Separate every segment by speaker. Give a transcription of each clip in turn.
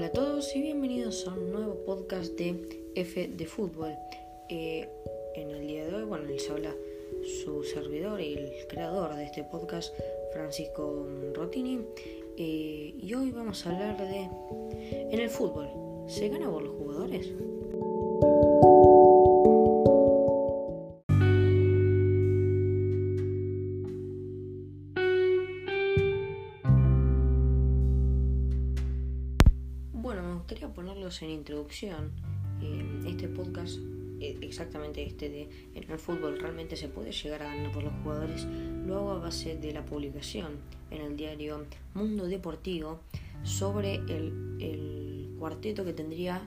Speaker 1: Hola a todos y bienvenidos a un nuevo podcast de F de Fútbol. Eh, en el día de hoy, bueno, les habla su servidor y el creador de este podcast, Francisco Rotini. Eh, y hoy vamos a hablar de... En el fútbol, ¿se gana por los jugadores? En introducción. Este podcast, eh, exactamente este de en el fútbol, realmente se puede llegar a ganar por los jugadores. Lo hago a base de la publicación en el diario Mundo Deportivo sobre el, el cuarteto que tendría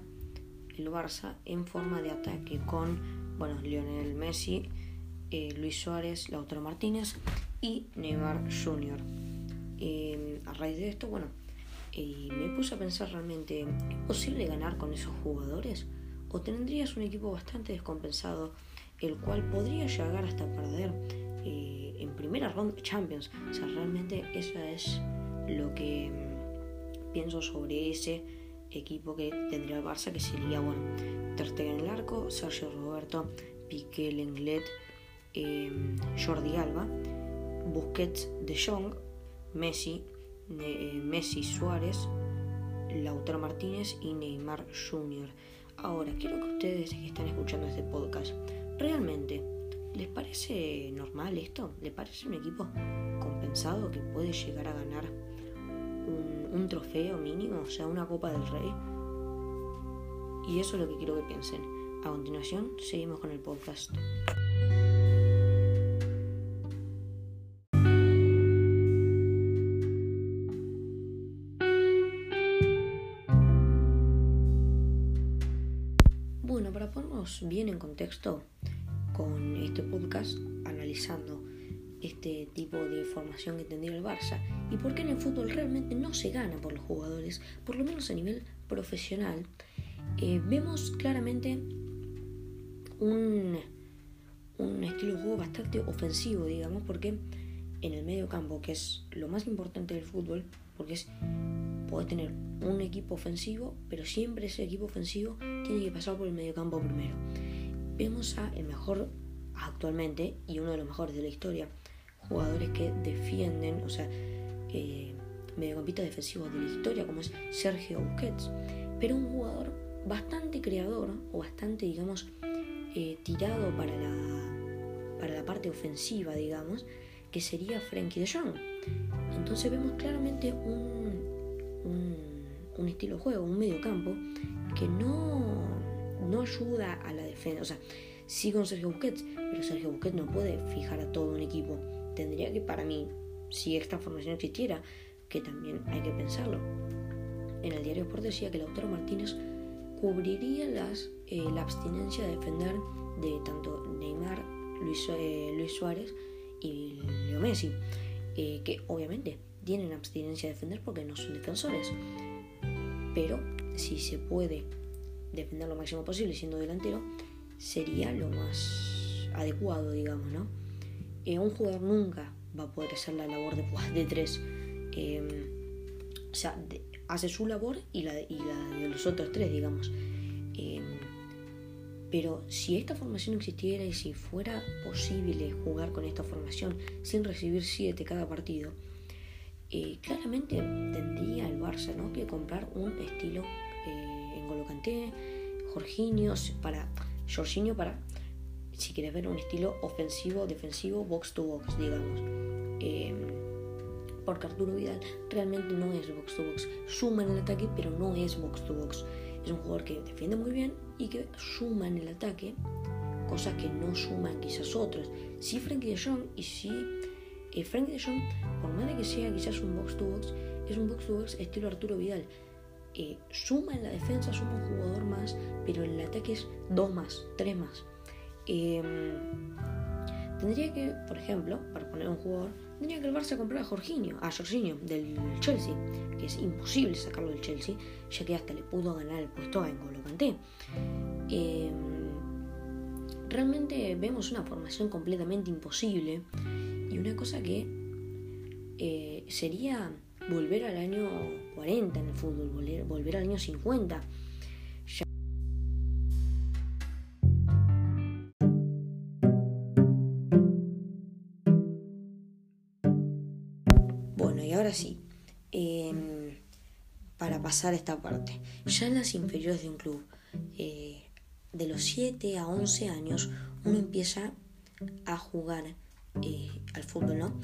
Speaker 1: el Barça en forma de ataque con, bueno, Lionel Messi, eh, Luis Suárez, Lautaro Martínez y Neymar Jr. Eh, a raíz de esto, bueno, y me puse a pensar realmente, ¿es posible ganar con esos jugadores? ¿O tendrías un equipo bastante descompensado, el cual podría llegar hasta perder eh, en primera ronda Champions? O sea, realmente eso es lo que mm, pienso sobre ese equipo que tendría el Barça, que sería, bueno, Ter en el arco, Sergio Roberto, Piqué, Lenglet, eh, Jordi Alba, Busquets, De Jong, Messi, Messi, Suárez, Lautaro Martínez y Neymar Jr. Ahora, quiero que ustedes que están escuchando este podcast, realmente, ¿les parece normal esto? ¿Les parece un equipo compensado que puede llegar a ganar un, un trofeo mínimo, o sea, una Copa del Rey? Y eso es lo que quiero que piensen. A continuación, seguimos con el podcast. Contexto con este podcast, analizando este tipo de formación que tendría el Barça y por qué en el fútbol realmente no se gana por los jugadores, por lo menos a nivel profesional, eh, vemos claramente un, un estilo de juego bastante ofensivo, digamos, porque en el medio campo, que es lo más importante del fútbol, porque es podés tener un equipo ofensivo, pero siempre ese equipo ofensivo tiene que pasar por el medio campo primero. Vemos a el mejor actualmente y uno de los mejores de la historia, jugadores que defienden, o sea, eh, mediocampistas defensivos de la historia, como es Sergio Busquets, pero un jugador bastante creador o bastante, digamos, eh, tirado para la, para la parte ofensiva, digamos, que sería Frenkie de Jong. Entonces vemos claramente un, un, un, estilo de juego, un medio campo, que no, no ayuda a la defensa. O sea, sí con Sergio Busquets, pero Sergio Busquets no puede fijar a todo un equipo. Tendría que, para mí, si esta formación existiera, que también hay que pensarlo. En el diario Sport decía que Lautaro Martínez cubriría las, eh, la abstinencia de defender de tanto Neymar, Luis, eh, Luis Suárez y Leo Messi, eh, que obviamente tienen abstinencia de defender porque no son defensores. Pero si se puede defender lo máximo posible siendo delantero, sería lo más adecuado, digamos, ¿no? Eh, un jugador nunca va a poder hacer la labor de, de tres. Eh, o sea, hace su labor y la, y la, de los otros tres, digamos. Eh, pero si esta formación existiera y si fuera posible jugar con esta formación sin recibir siete cada partido, eh, claramente tendría el Barça ¿no? que comprar un estilo Golocanté, Jorginho para Jorginho para si quieres ver un estilo ofensivo, defensivo, box to box, digamos. Eh, porque Arturo Vidal realmente no es box to box. Suma en el ataque, pero no es box to box. Es un jugador que defiende muy bien y que suma en el ataque, cosas que no suman quizás otros. Sí, Frankie de Jong y sí, eh, Frankie de Jong, por más de que sea quizás un box to box, es un box to box estilo Arturo Vidal. Eh, suma en la defensa, suma un jugador más, pero en el ataque es dos más, tres más. Eh, tendría que, por ejemplo, para poner un jugador, tendría que el Barça comprar a Jorginho, a Jorginho del Chelsea, que es imposible sacarlo del Chelsea, ya que hasta le pudo ganar el puesto a N'Golo Kanté. Eh, realmente vemos una formación completamente imposible y una cosa que eh, sería volver al año 40 en el fútbol, volver, al año 50. Bueno, y ahora sí, em, para pasar esta parte, ya en las inferiores de un club, eh, de los 7 a 11 años, uno empieza a jugar eh, al fútbol, ¿no?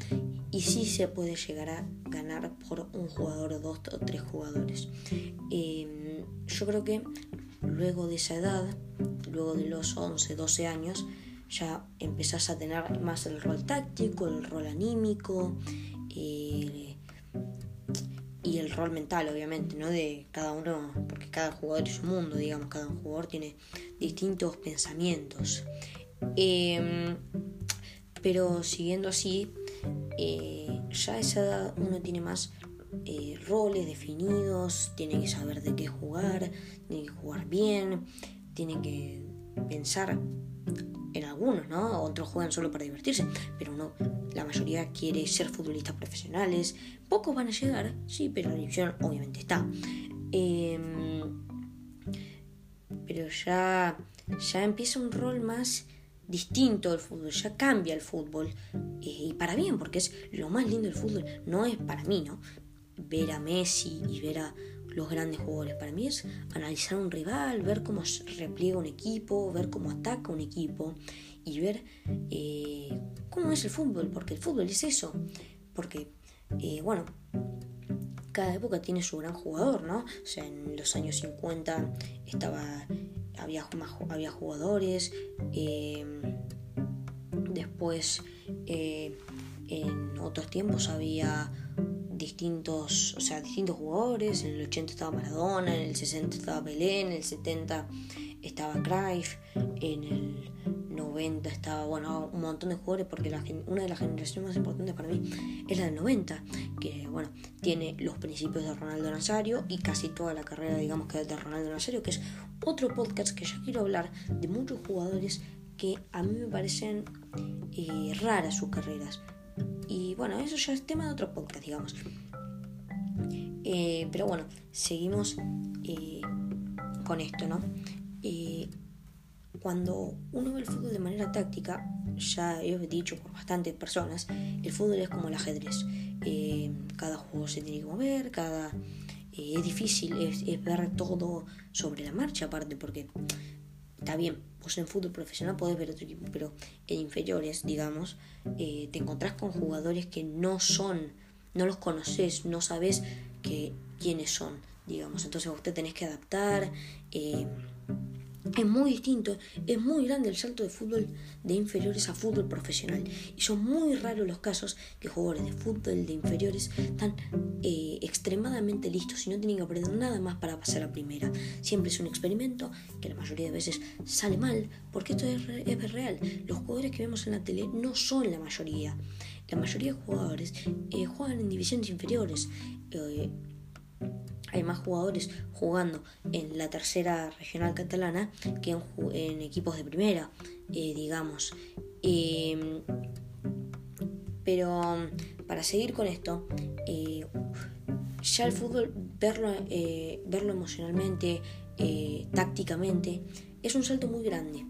Speaker 1: Y sí se puede llegar a ganar por un jugador, dos o tres jugadores. Em, yo creo que luego de esa edad, luego de los 11, 12 años, ya empezás a tener más el rol táctico, el rol anímico eh, y el rol mental, obviamente, ¿no? De cada uno, porque cada jugador es un mundo, digamos, cada jugador tiene distintos pensamientos. Em, pero siguiendo así, eh, ya a esa edad uno tiene más eh, roles definidos, tiene que saber de qué jugar, tiene que jugar bien, tiene que pensar en algunos, ¿no? Otros juegan solo para divertirse, pero no, la mayoría quiere ser futbolistas profesionales. Pocos van a llegar, sí, pero la ilusión obviamente está. Em, pero ya, ya empieza un rol más distinto el fútbol, ya cambia el fútbol eh, y para bien, porque es lo más lindo del fútbol, no es para mí, ¿no? Ver a Messi y ver a los grandes jugadores, para mí es analizar un rival, ver cómo repliega un equipo, ver cómo ataca un equipo y ver eh, cómo es el fútbol, porque el fútbol es eso, porque, eh, bueno, cada época tiene su gran jugador, ¿no? O sea, en los años 50 estaba había, había jugadores, eh, después eh, en otros tiempos había distintos, o sea, distintos jugadores, en el 80 estaba Maradona, en el 60 estaba Pelé, en el 70 estaba Cruyff, en el 90 estaba, bueno, un montón de jugadores, porque una de las generaciones más importantes para mí es la del 90, que, bueno, tiene los principios de Ronaldo Nazario y casi toda la carrera, digamos, que es de Ronaldo Nazario, que es otro podcast que ya quiero hablar de muchos jugadores que a mí me parecen eh, raras sus carreras. Y bueno, eso ya es tema de otro podcast, digamos. Eh, pero bueno, seguimos eh, con esto, ¿no? Cuando uno ve el fútbol de manera táctica, ya he dicho por bastantes personas, el fútbol es como el ajedrez. cada juego se tiene que mover, cada es difícil, es, ver todo sobre la marcha aparte, porque está bien, vos en fútbol profesional podés ver otro equipo, pero en inferiores, digamos, eh, te encontrás con jugadores que no son, no los conoces, no sabes quiénes son, digamos. Entonces te tenés que adaptar. Eh, es muy distinto, es muy grande el salto de fútbol de inferiores a fútbol profesional. Y son muy raros los casos que jugadores de fútbol de inferiores están eh, extremadamente listos y no tienen que aprender nada más para pasar a primera. Siempre es un experimento que la mayoría de veces sale mal, porque esto es, real. Los jugadores que vemos en la tele no son la mayoría. La mayoría de jugadores eh, juegan en divisiones inferiores. Eh, hay más jugadores jugando en la tercera regional catalana que en, equipos de primera, eh, digamos. Em, pero para seguir con esto, eh, ya el fútbol, verlo, eh, verlo emocionalmente, tácticamente, es un salto muy grande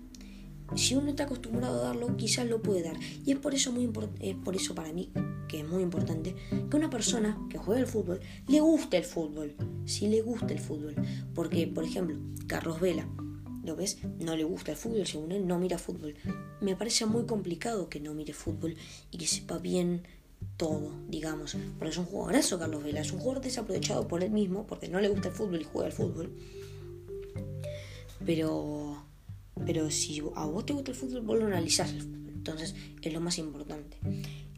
Speaker 1: si uno está acostumbrado a darlo, quizás lo puede dar. Y es por eso, muy es por eso para mí, que es muy importante, que una persona que juega al fútbol le guste el fútbol. Si le gusta el fútbol. Porque, por ejemplo, Carlos Vela, ¿lo ves? No le gusta el fútbol, según él no mira fútbol. Me parece muy complicado que no mire fútbol y que sepa bien todo, digamos. Porque es un jugadorazo Carlos Vela, es un jugador desaprovechado por él mismo, porque no le gusta el fútbol y juega al fútbol. Pero pero si a vos te gusta el fútbol, vos lo analizás. Entonces es lo más importante.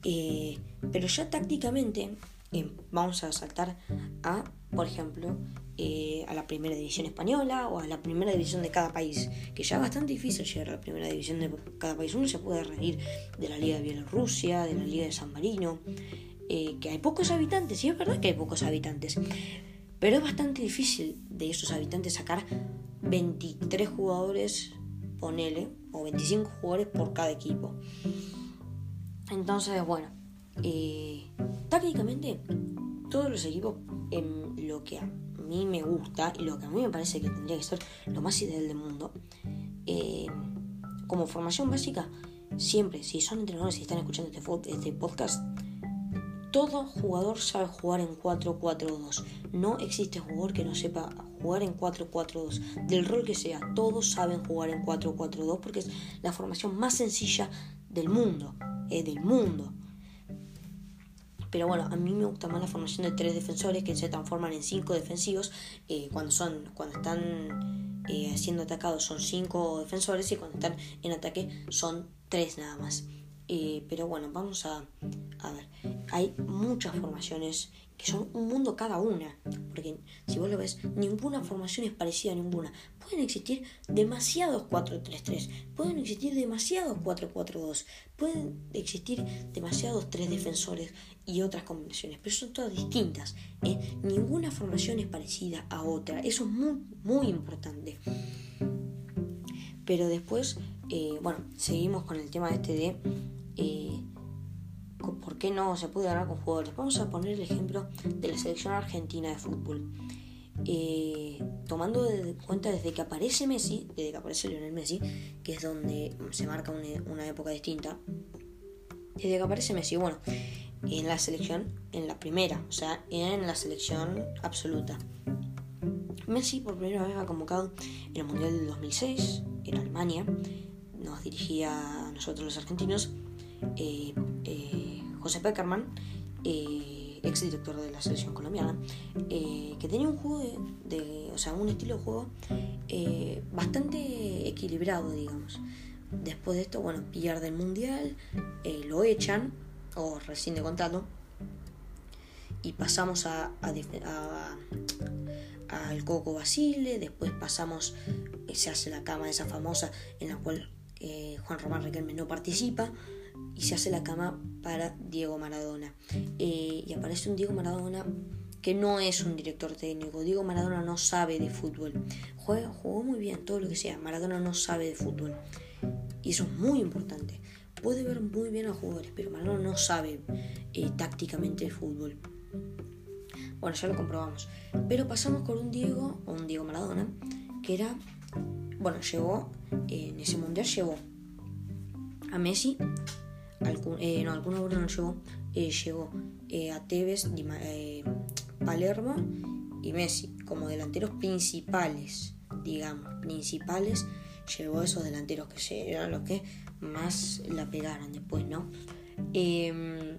Speaker 1: Eh, pero ya tácticamente eh, vamos a saltar a, por ejemplo, eh, a la primera división española o a la primera división de cada país, que ya es bastante difícil llegar a la primera división de cada país. Uno se puede reír de la Liga de Bielorrusia, de la Liga de San Marino, que hay pocos habitantes, y es verdad que hay pocos habitantes, pero es bastante difícil de esos habitantes sacar 23 jugadores ponele, o 25 jugadores por cada equipo. Entonces, bueno, eh, tácticamente todos los equipos en lo que a mí me gusta y lo que a mí me parece que tendría que ser lo más ideal del mundo, eh, como formación básica, siempre, si son entrenadores y están escuchando este, este podcast, todo jugador sabe jugar en 4-4-2. No existe jugador que no sepa jugar en 4-4-2. Del rol que sea, todos saben jugar en 4-4-2 porque es la formación más sencilla del mundo. Es del mundo. Pero bueno, a mí me gusta más la formación de tres defensores que se transforman en cinco defensivos. Eh, cuando son, cuando están eh, siendo atacados son cinco defensores y cuando están en ataque son tres nada más. Eh, pero bueno, vamos a, a ver. Hay muchas formaciones que son un mundo cada una. Porque si vos lo ves, ninguna formación es parecida a ninguna. Pueden existir demasiados 4-3-3. Pueden existir demasiados 4-4-2. Pueden existir demasiados tres defensores y otras combinaciones. Pero son todas distintas. ¿eh? Ninguna formación es parecida a otra. Eso es muy, muy importante. Pero después, eh, bueno, seguimos con el tema este de eh, qué no se puede ganar con jugadores. Vamos a poner el ejemplo de la selección argentina de fútbol. Eh, tomando de cuenta desde que aparece Messi, desde que aparece Lionel Messi, que es donde se marca una, época distinta, desde que aparece Messi, bueno, en la selección, en la primera, o sea, en la selección absoluta. Messi por primera vez ha convocado en el Mundial del 2006, en Alemania, nos dirigía a nosotros los argentinos, eh, eh, José Peckerman, eh, ex director de la selección colombiana, que tenía un juego de, o sea, un estilo de juego bastante equilibrado, digamos. Después de esto, bueno, pierde el mundial, lo echan, o recién de contrato, y pasamos a, al Coco Basile, después pasamos, se hace la cama esa famosa en la cual Juan Román Riquelme no participa, y se hace la cama para Diego Maradona. Eh, y aparece un Diego Maradona que no es un director técnico. Diego Maradona no sabe de fútbol. Juega, jugó muy bien, todo lo que sea. Maradona no sabe de fútbol. Y eso es muy importante. Puede ver muy bien a jugadores, pero Maradona no sabe eh, tácticamente de fútbol. Bueno, ya lo comprobamos. Pero pasamos con un Diego, o un Diego Maradona, que era, bueno, llegó, en ese mundial llegó a Messi, algún, eh, no, alguno no llegó, eh, llegó eh, a Tevez, Palermo y Messi como delanteros principales, digamos, principales, llegó a esos delanteros que eran los que más la pegaron después, ¿no? Em,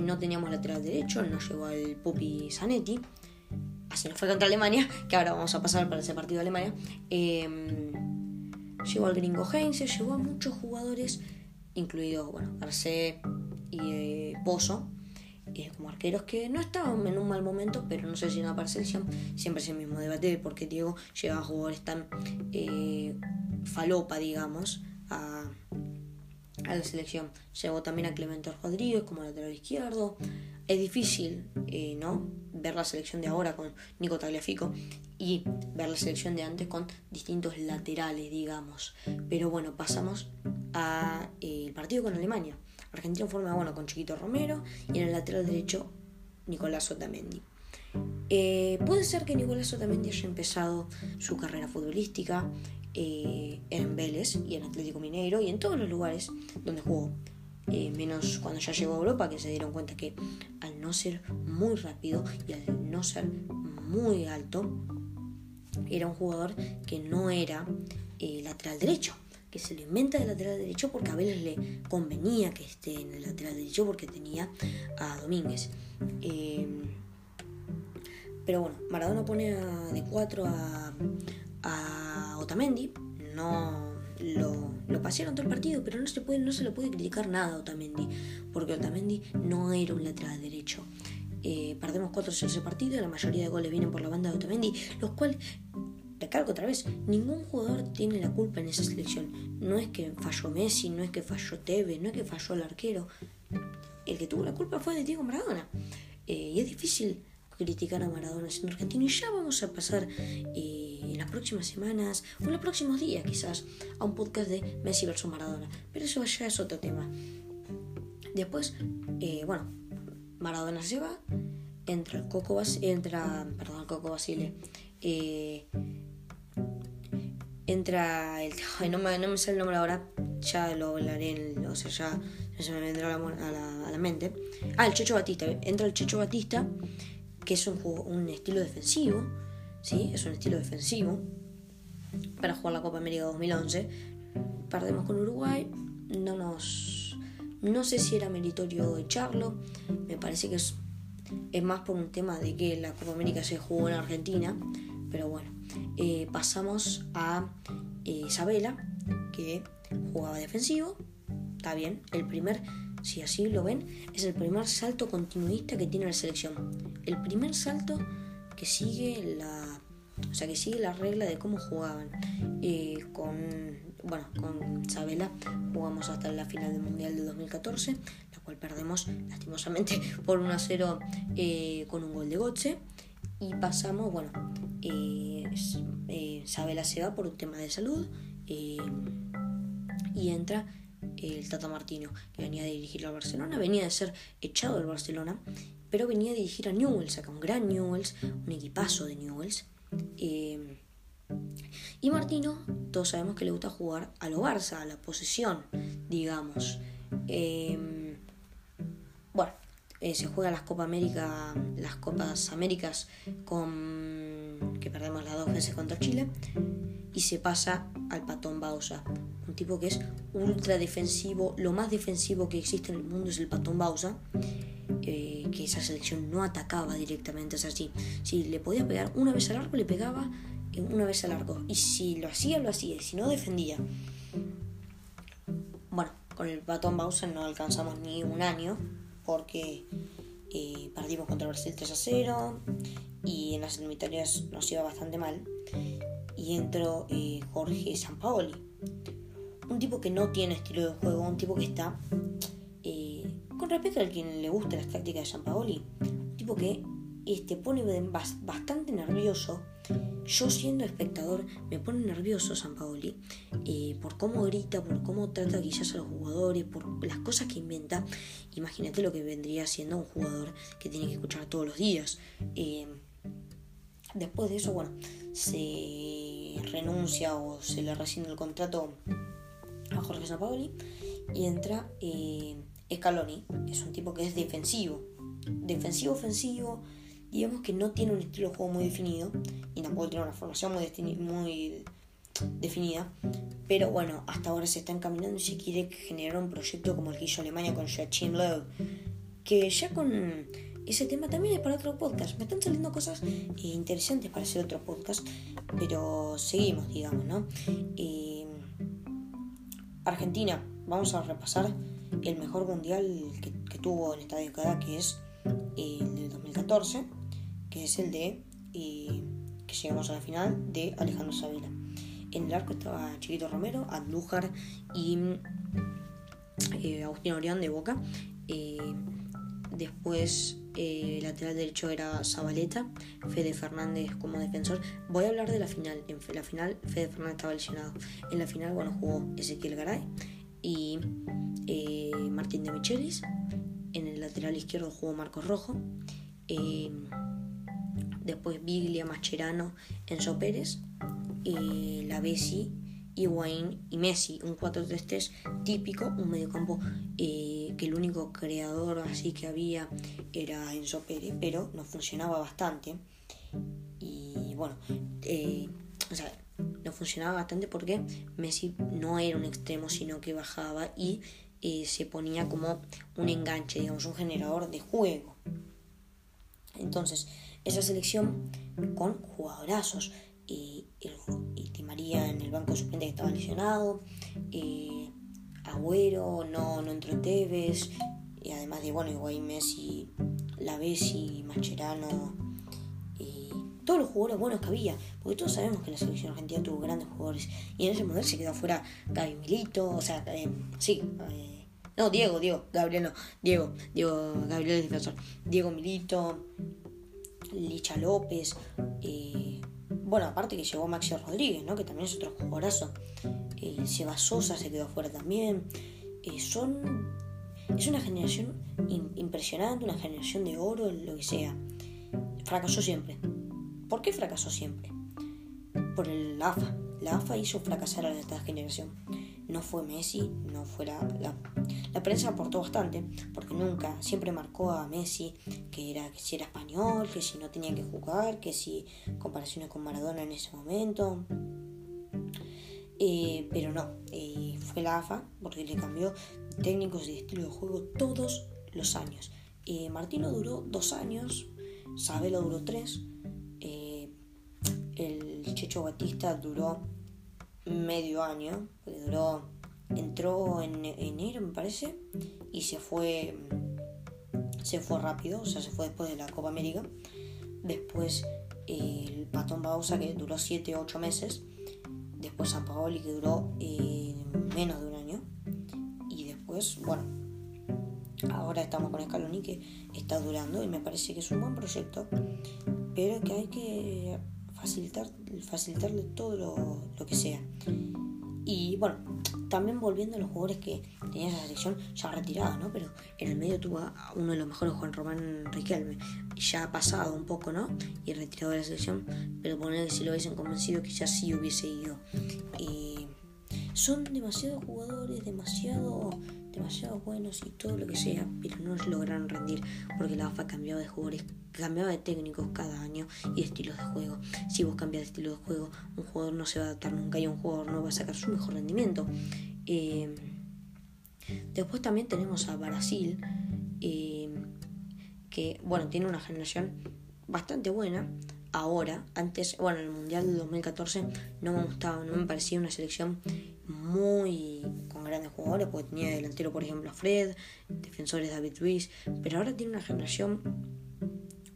Speaker 1: no teníamos lateral derecho, no llegó al Pupi Zanetti, así no fue contra Alemania, que ahora vamos a pasar para ese partido de Alemania. Em, llegó al gringo Heinze, llegó a muchos jugadores incluidos, bueno, Arce y eh, Pozo, como arqueros que no estaban en un mal momento, pero no sé si en la selección siempre es el mismo debate de por qué Diego lleva a jugadores tan eh, falopa, digamos, a, a, la selección. Llegó también a Clemente Rodríguez como lateral izquierdo. Es difícil, ¿no? Ver la selección de ahora con Nico Tagliafico y ver la selección de antes con distintos laterales, digamos. Pero bueno, pasamos al eh, partido con Alemania. Argentina forma bueno con Chiquito Romero y en el lateral derecho Nicolás Otamendi. Eh, puede ser que Nicolás Otamendi haya empezado su carrera futbolística eh, en Vélez y en Atlético Mineiro y en todos los lugares donde jugó. Menos cuando ya llegó a Europa, que se dieron cuenta que al no ser muy rápido y al no ser muy alto, era un jugador que no era lateral derecho que se lo inventa de lateral derecho porque a Vélez le convenía que esté en el lateral derecho porque tenía a Domínguez. Eh, pero bueno, Maradona pone de 4 a, a, Otamendi. No lo, lo, pasearon todo el partido, pero no se, puede, no se le puede criticar nada a Otamendi, porque Otamendi no era un lateral derecho. Eh, perdemos 4-0 ese partido, la mayoría de goles vienen por la banda de Otamendi, los cuales Recargo otra vez, ningún jugador tiene la culpa en esa selección. No es que falló Messi, no es que falló Tevez, no es que falló el arquero. El que tuvo la culpa fue de Diego Maradona. Eh, y es difícil criticar a Maradona siendo argentino. Y ya vamos a pasar eh, en las próximas semanas o en los próximos días quizás a un podcast de Messi versus Maradona. Pero eso ya es otro tema. Después, eh, bueno, Maradona se va entra el Coco entra, perdón, el Coco Basile, eh, entra el, no me, no me sale el nombre ahora, ya lo hablaré, o sea, ya, se me vendrá a la, mente. Ah, el Checho Batista, entra el Checho Batista, que es un, un estilo defensivo, ¿sí? Es un estilo defensivo. Para jugar la Copa América 2011. Perdemos con Uruguay, no nos... No sé si era meritorio echarlo, me parece que es, es más por un tema de que la Copa América se jugó en Argentina, pero bueno, eh, pasamos a eh, Isabela, que jugaba defensivo, está bien, el primer, si así lo ven, es el primer salto continuista que tiene la selección, el primer salto que sigue la, o sea, que sigue la regla de cómo jugaban. Eh, con, bueno, con Isabela jugamos hasta la final del Mundial del 2014, la cual perdemos lastimosamente por 1 a 0 con un gol de Gotze. Y pasamos, bueno, eh, eh, Isabela se va por un tema de salud eh, y entra el Tata Martino, que venía a dirigir al Barcelona, venía de ser echado del Barcelona, pero venía a dirigir a Newells, acá un gran Newells, un equipazo de Newells. Eh, y Martino, todos sabemos que le gusta jugar a lo Barça, a la posesión, digamos. bueno, se juega las Copa América, las Copas Américas con que perdemos las dos veces contra Chile y se pasa al Patón Bausa, un tipo que es ultra defensivo, lo más defensivo que existe en el mundo es el Patón Bausa. Eh, que esa selección no atacaba directamente, o sea, si, le podía pegar una vez al arco, le pegaba una vez al arco, y si lo hacía, lo hacía, y si no, defendía. Bueno, con el Patón Bausa no alcanzamos ni un año, porque eh, perdimos contra Brasil 3 a 0 y en las eliminatorias nos iba bastante mal. Y entró eh, Jorge Sampaoli, un tipo que no tiene estilo de juego, un tipo que está, eh, con respecto a quien le guste las tácticas de Sampaoli, un tipo que te pone bastante nervioso yo siendo espectador me pone nervioso San Paoli eh, por cómo grita, por cómo trata quizás a los jugadores, por las cosas que inventa. Imagínate lo que vendría siendo un jugador que tiene que escuchar todos los días. Eh, después de eso, bueno, se renuncia o se le rescinde el contrato a Jorge Sampaoli y entra eh, Scaloni, es un tipo que es defensivo, defensivo, ofensivo digamos que no tiene un estilo de juego muy definido y tampoco tiene una formación muy, muy definida. Pero bueno, hasta ahora se está encaminando y se quiere generar un proyecto como el que hizo Alemania con Joachim Löw. Que ya con ese tema también es para otro podcast. Me están saliendo cosas eh, interesantes para hacer otro podcast. Pero seguimos, digamos, ¿no? Eh, Argentina, vamos a repasar el mejor mundial que, tuvo en esta década, que es el del 2014 que es el de y que llegamos a la final de Alejandro Sabina. En el arco estaba Chiquito Romero, Andújar y eh, Agustín Orión de Boca. Eh, después eh, lateral derecho era Zabaleta, Fede Fernández como defensor. Voy a hablar de la final. En la final Fede Fernández estaba lesionado. En la final bueno jugó Ezequiel Garay y Martín de Michelis. En el lateral izquierdo jugó Marcos Rojo después Biglia, Mascherano, Enzo Pérez, eh, la Bessi, Higuaín y Messi, un 4-3-3 típico, un mediocampo eh, que el único creador así que había era Enzo Pérez, pero no funcionaba bastante. Y bueno, eh, o sea, no funcionaba bastante porque Messi no era un extremo, sino que bajaba y eh, se ponía como un enganche, digamos, un generador de juego. Entonces, esa selección con jugadorazos. Y, y, María en el banco suplente que estaba lesionado, Agüero, no, no entró Tevez, y además de, bueno, Higuaín, Messi, La Bessi, Mascherano, todos los jugadores buenos que había, porque todos sabemos que la selección argentina tuvo grandes jugadores, y en ese modelo se quedó afuera Gaby Milito, o sea, eh, sí, eh, no, Diego, Diego, Gabriel no, Diego, Diego, Gabriel es defensor, Diego Milito, Licha López, eh, bueno, aparte que llegó Maxi Rodríguez, ¿no? que también es otro jugadorazo. Seba Sosa se quedó fuera también. Son. Es una generación impresionante, una generación de oro, lo que sea. fracasó siempre. ¿Por qué fracasó siempre? Por el AFA. La AFA hizo fracasar a esta generación. No fue Messi, no fue la, la, prensa aportó bastante, porque nunca, siempre marcó a Messi que era que si era español, que si no tenía que jugar, que si comparaciones con Maradona en ese momento. Eh, pero no, eh, fue la AFA porque le cambió técnicos y estilo de juego todos los años. Eh, Martino duró dos años, Sabelo duró tres, el Checho Batista duró medio año, duró, entró en enero me parece, y se fue, se fue rápido, o sea, se fue después de la Copa América. Después el Patón Bausa que duró 7 o 8 meses. Después San Paoli que duró eh, menos de un año. Y después, bueno, ahora estamos con Scaloni que está durando y me parece que es un buen proyecto. Pero que hay que facilitar, facilitarle todo lo, que sea. Y bueno, también volviendo a los jugadores que tenía esa selección ya retirado, ¿no? Pero en el medio tuvo uno de los mejores, Juan Román Riquelme, ya ha pasado un poco, ¿no? Y retirado de la selección, pero poner que si lo hubiesen convencido quizás sí hubiese ido. Y son demasiados jugadores, demasiado demasiado buenos y todo lo que sea, pero no lograron rendir porque la AFA cambiaba de jugadores, cambiaba de técnicos cada año y de estilos de juego. Si vos cambias de estilo de juego, un jugador no se va a adaptar nunca y un jugador no va a sacar su mejor rendimiento. Eh, después también tenemos a Brasil, eh, que bueno, tiene una generación bastante buena. Ahora, antes, bueno, en el Mundial del 2014 no me gustaba, no me parecía una selección muy grandes jugadores, porque tenía delantero, por ejemplo, a Fred, defensores David Luiz, pero ahora tiene una generación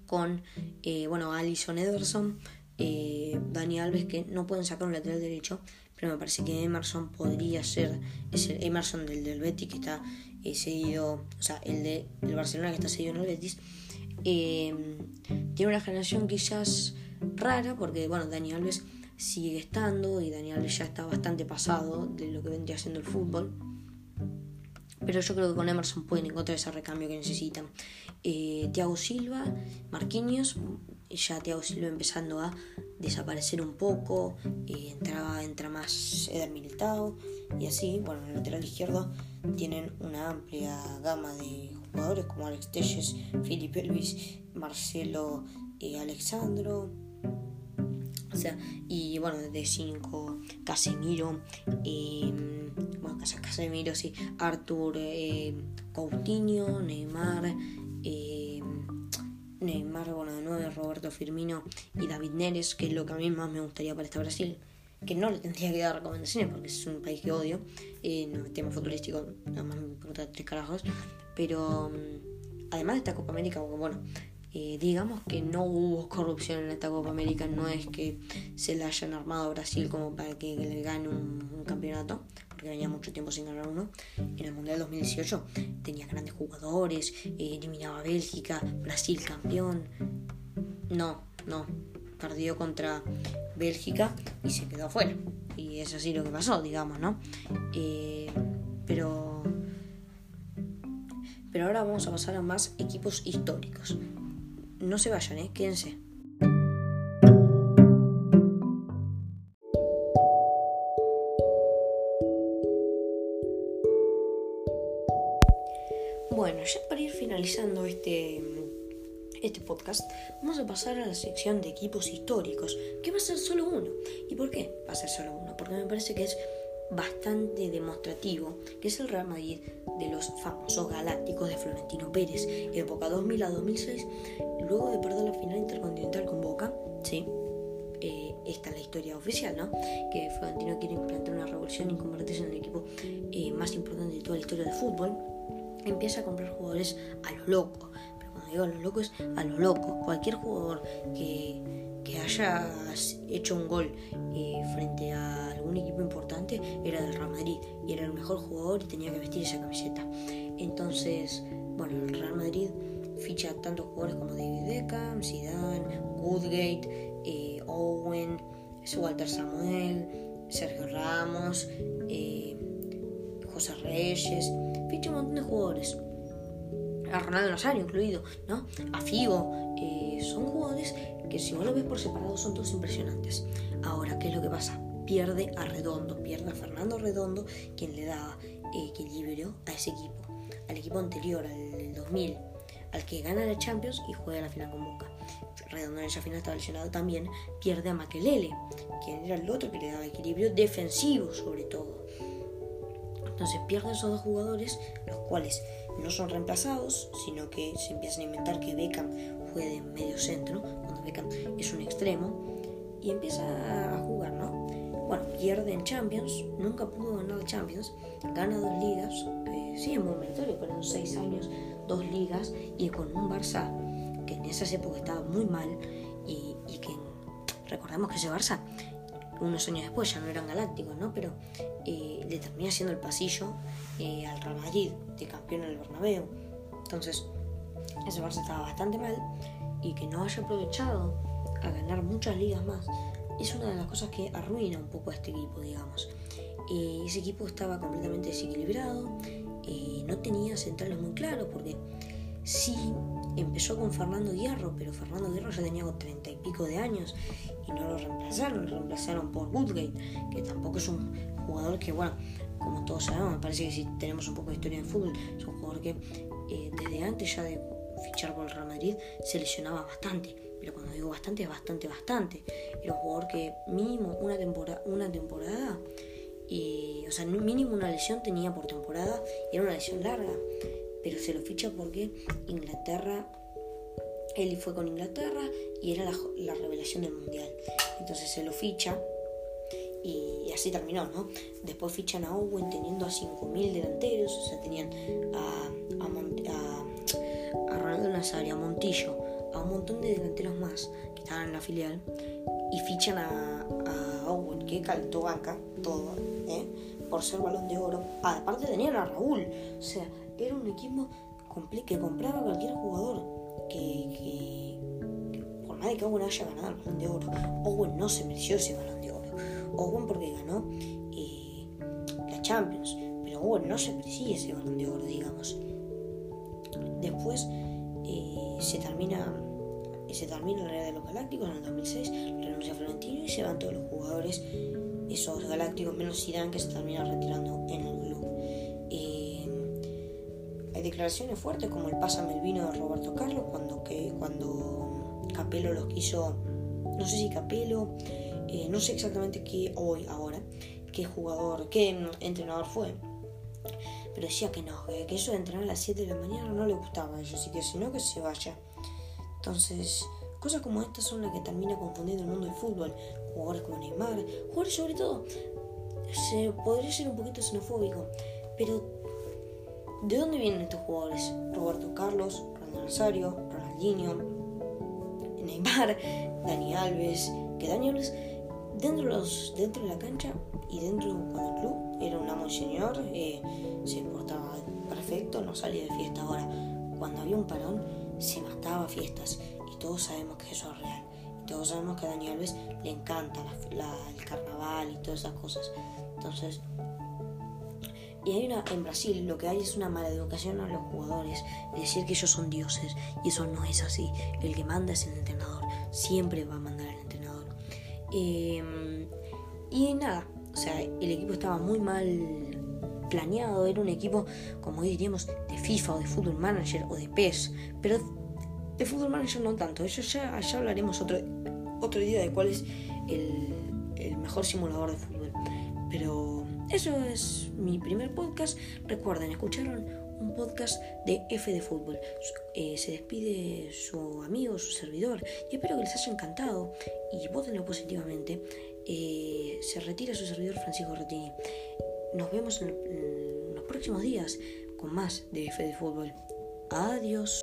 Speaker 1: con, eh, bueno, Alison Ederson, eh, Dani Alves, que no pueden sacar un lateral derecho, pero me parece que Emerson podría ser, es el Emerson del, del Betis, que está eh, seguido, o sea, el de el Barcelona que está seguido en el Betis. tiene una generación quizás rara, porque, bueno, Dani Alves sigue estando y Daniel ya está bastante pasado de lo que vendría siendo el fútbol. Pero yo creo que con Emerson pueden encontrar ese recambio que necesitan. Eh, Thiago Silva, Marquinhos, ya Thiago Silva empezando a desaparecer un poco, eh, entra, más Eder Militao y así, bueno, en el lateral izquierdo tienen una amplia gama de jugadores como Alex Telles, Filipe Elvis, Marcelo eh, Alexandro, o sea, y bueno, de 5, Casemiro, eh, bueno, Casemiro, sí, Arthur, eh, Coutinho, Neymar, eh, Neymar, bueno, de 9, Roberto Firmino y David Neres, que es lo que a mí más me gustaría para este Brasil. Que no le tendría que dar recomendaciones porque es un país que odio. Eh, no, tema futbolístico, nada más me importa tres carajos. Pero además de esta Copa América, bueno, eh, digamos que no hubo corrupción en esta Copa América, no es que se le hayan armado a Brasil como para que le gane un, campeonato, porque venía mucho tiempo sin ganar uno. En el Mundial 2018 tenía grandes jugadores, eh, eliminaba a Bélgica, Brasil campeón. No, no, perdió contra Bélgica y se quedó afuera. Y es así lo que pasó, digamos, ¿no? Eh, pero pero ahora vamos a pasar a más equipos históricos no se vayan, ¿eh? quédense. Bueno, ya para ir finalizando este, este podcast, vamos a pasar a la sección de equipos históricos, que va a ser solo uno. ¿Y por qué va a ser solo uno? Porque me parece que es bastante demostrativo, que es el Real Madrid de los famosos galácticos de Florentino Pérez, época 2000 a 2006, luego de perder la final intercontinental con Boca, sí, eh, esta es la historia oficial, ¿no? Que Florentino quiere implantar una revolución y convertirse en el equipo eh, más importante de toda la historia del fútbol, empieza a comprar jugadores a lo loco, pero cuando digo a lo loco es a lo loco, cualquier jugador que que haya hecho un gol eh, frente a algún equipo importante era del Real Madrid y era el mejor jugador y tenía que vestir esa camiseta. Entonces, bueno, el Real Madrid ficha tantos jugadores como David Beckham, Zidane, Woodgate, eh, Owen, Walter Samuel, Sergio Ramos, eh, José Reyes, ficha un montón de jugadores. a Ronaldo Nazario incluido, ¿no? A Figo, son jugadores que si vos lo ves por separado son todos impresionantes. Ahora, ¿qué es lo que pasa? Pierde a Redondo, pierde a Fernando Redondo, quien le daba equilibrio a ese equipo, al equipo anterior, al 2000, al que gana la Champions y juega la final con Boca. Redondo en esa final estaba lesionado también, pierde a Makelele, quien era el otro que le daba equilibrio defensivo sobre todo. Entonces pierde esos dos jugadores, los cuales no son reemplazados, sino que se empiezan a inventar que Beckham juegue de medio centro, cuando Beckham es un extremo, y empieza a jugar, ¿no? Bueno, pierde en Champions, nunca pudo ganar Champions, gana dos ligas, eh, sí es muy meritorio, pero en seis años, dos ligas, y con un Barça que en esas épocas estaba muy mal, y, y que recordemos que ese Barça unos años después ya no eran galácticos, ¿no? Pero eh, le termina haciendo el pasillo eh, al Real Madrid, de campeón en el Bernabéu. Entonces, ese Barça estaba bastante mal y que no haya aprovechado a ganar muchas ligas más es una de las cosas que arruina un poco a este equipo, digamos. Eh, ese equipo estaba completamente desequilibrado, no tenía centrales muy claros porque sí empezó con Fernando Hierro, pero Fernando Hierro ya tenía treinta y pico de años y no lo reemplazaron, lo reemplazaron por Woodgate, que tampoco es un jugador que, bueno, como todos sabemos, me parece que si tenemos un poco de historia en fútbol, es un jugador que eh, desde antes ya de fichar por el Real Madrid se lesionaba bastante. Pero cuando digo bastante, es bastante, bastante. Era un jugador que mínimo una temporada, una temporada y, o sea, mínimo una lesión tenía por temporada y era una lesión larga pero se lo ficha porque Inglaterra, él fue con Inglaterra y era la, revelación del mundial. Entonces se lo ficha y así terminó, ¿no? Después fichan a Owen teniendo a 5.000 delanteros, o sea, tenían a, a, a, Ronaldo Nazario, a Montillo, a un montón de delanteros más que estaban en la filial y fichan a, Owen, que calentó banca, todo, ¿eh? por ser balón de oro. Aparte tenían a Raúl, o sea, era un equipo que compraba cualquier jugador. Que, por más de que Owen haya ganado el balón de oro, Owen no se mereció ese balón de oro. Owen porque ganó eh, la Champions, pero Owen no se merecía ese balón de oro, digamos. Después eh, se termina se termina la era de los galácticos en el 2006, renuncia a Florentino y se van todos los jugadores, esos galácticos menos Zidane que se termina retirando en el club. Eh, hay declaraciones fuertes como el pásame el vino de Roberto Carlos cuando, que, cuando Capello los quiso, no sé si Capello, eh, no sé exactamente qué hoy, ahora, qué jugador, qué entrenador fue. Pero decía que no, que, eso de entrenar a las 7 de la mañana no le gustaba a ellos, así que si no, que se vaya. Entonces, cosas como estas son las que termina confundiendo el mundo del fútbol. Jugadores como Neymar, jugadores sobre todo, se podría ser un poquito xenofóbico, pero ¿de dónde vienen estos jugadores? Roberto Carlos, Ronaldo Nazario, Ronaldinho, Neymar, Dani Alves, que Dani Alves dentro de, los, dentro de la cancha y dentro del club era un amo y señor, eh, se portaba perfecto, no salía de fiesta. Ahora, cuando había un parón, se mataba fiestas y todos sabemos que eso es real. Y todos sabemos que a Dani Alves le encanta el carnaval y todas esas cosas. Entonces, y hay una, en Brasil lo que hay es una mala educación a los jugadores, decir que ellos son dioses, y eso no es así. El que manda es el entrenador, siempre va a mandar. Em, y nada, o sea, el equipo estaba muy mal planeado, era un equipo, como diríamos, de FIFA o de Football Manager o de PES, pero de Football Manager no tanto, eso ya, ya hablaremos otro, otro día de cuál es el, el mejor simulador de fútbol. Pero eso es mi primer podcast. Recuerden, escucharon un podcast de F de Fútbol. Eh, se despide su amigo, su servidor, y espero que les haya encantado y votenlo positivamente. Eh, se retira su servidor Francisco Retini. Nos vemos en los próximos días con más de F de Fútbol. Adiós.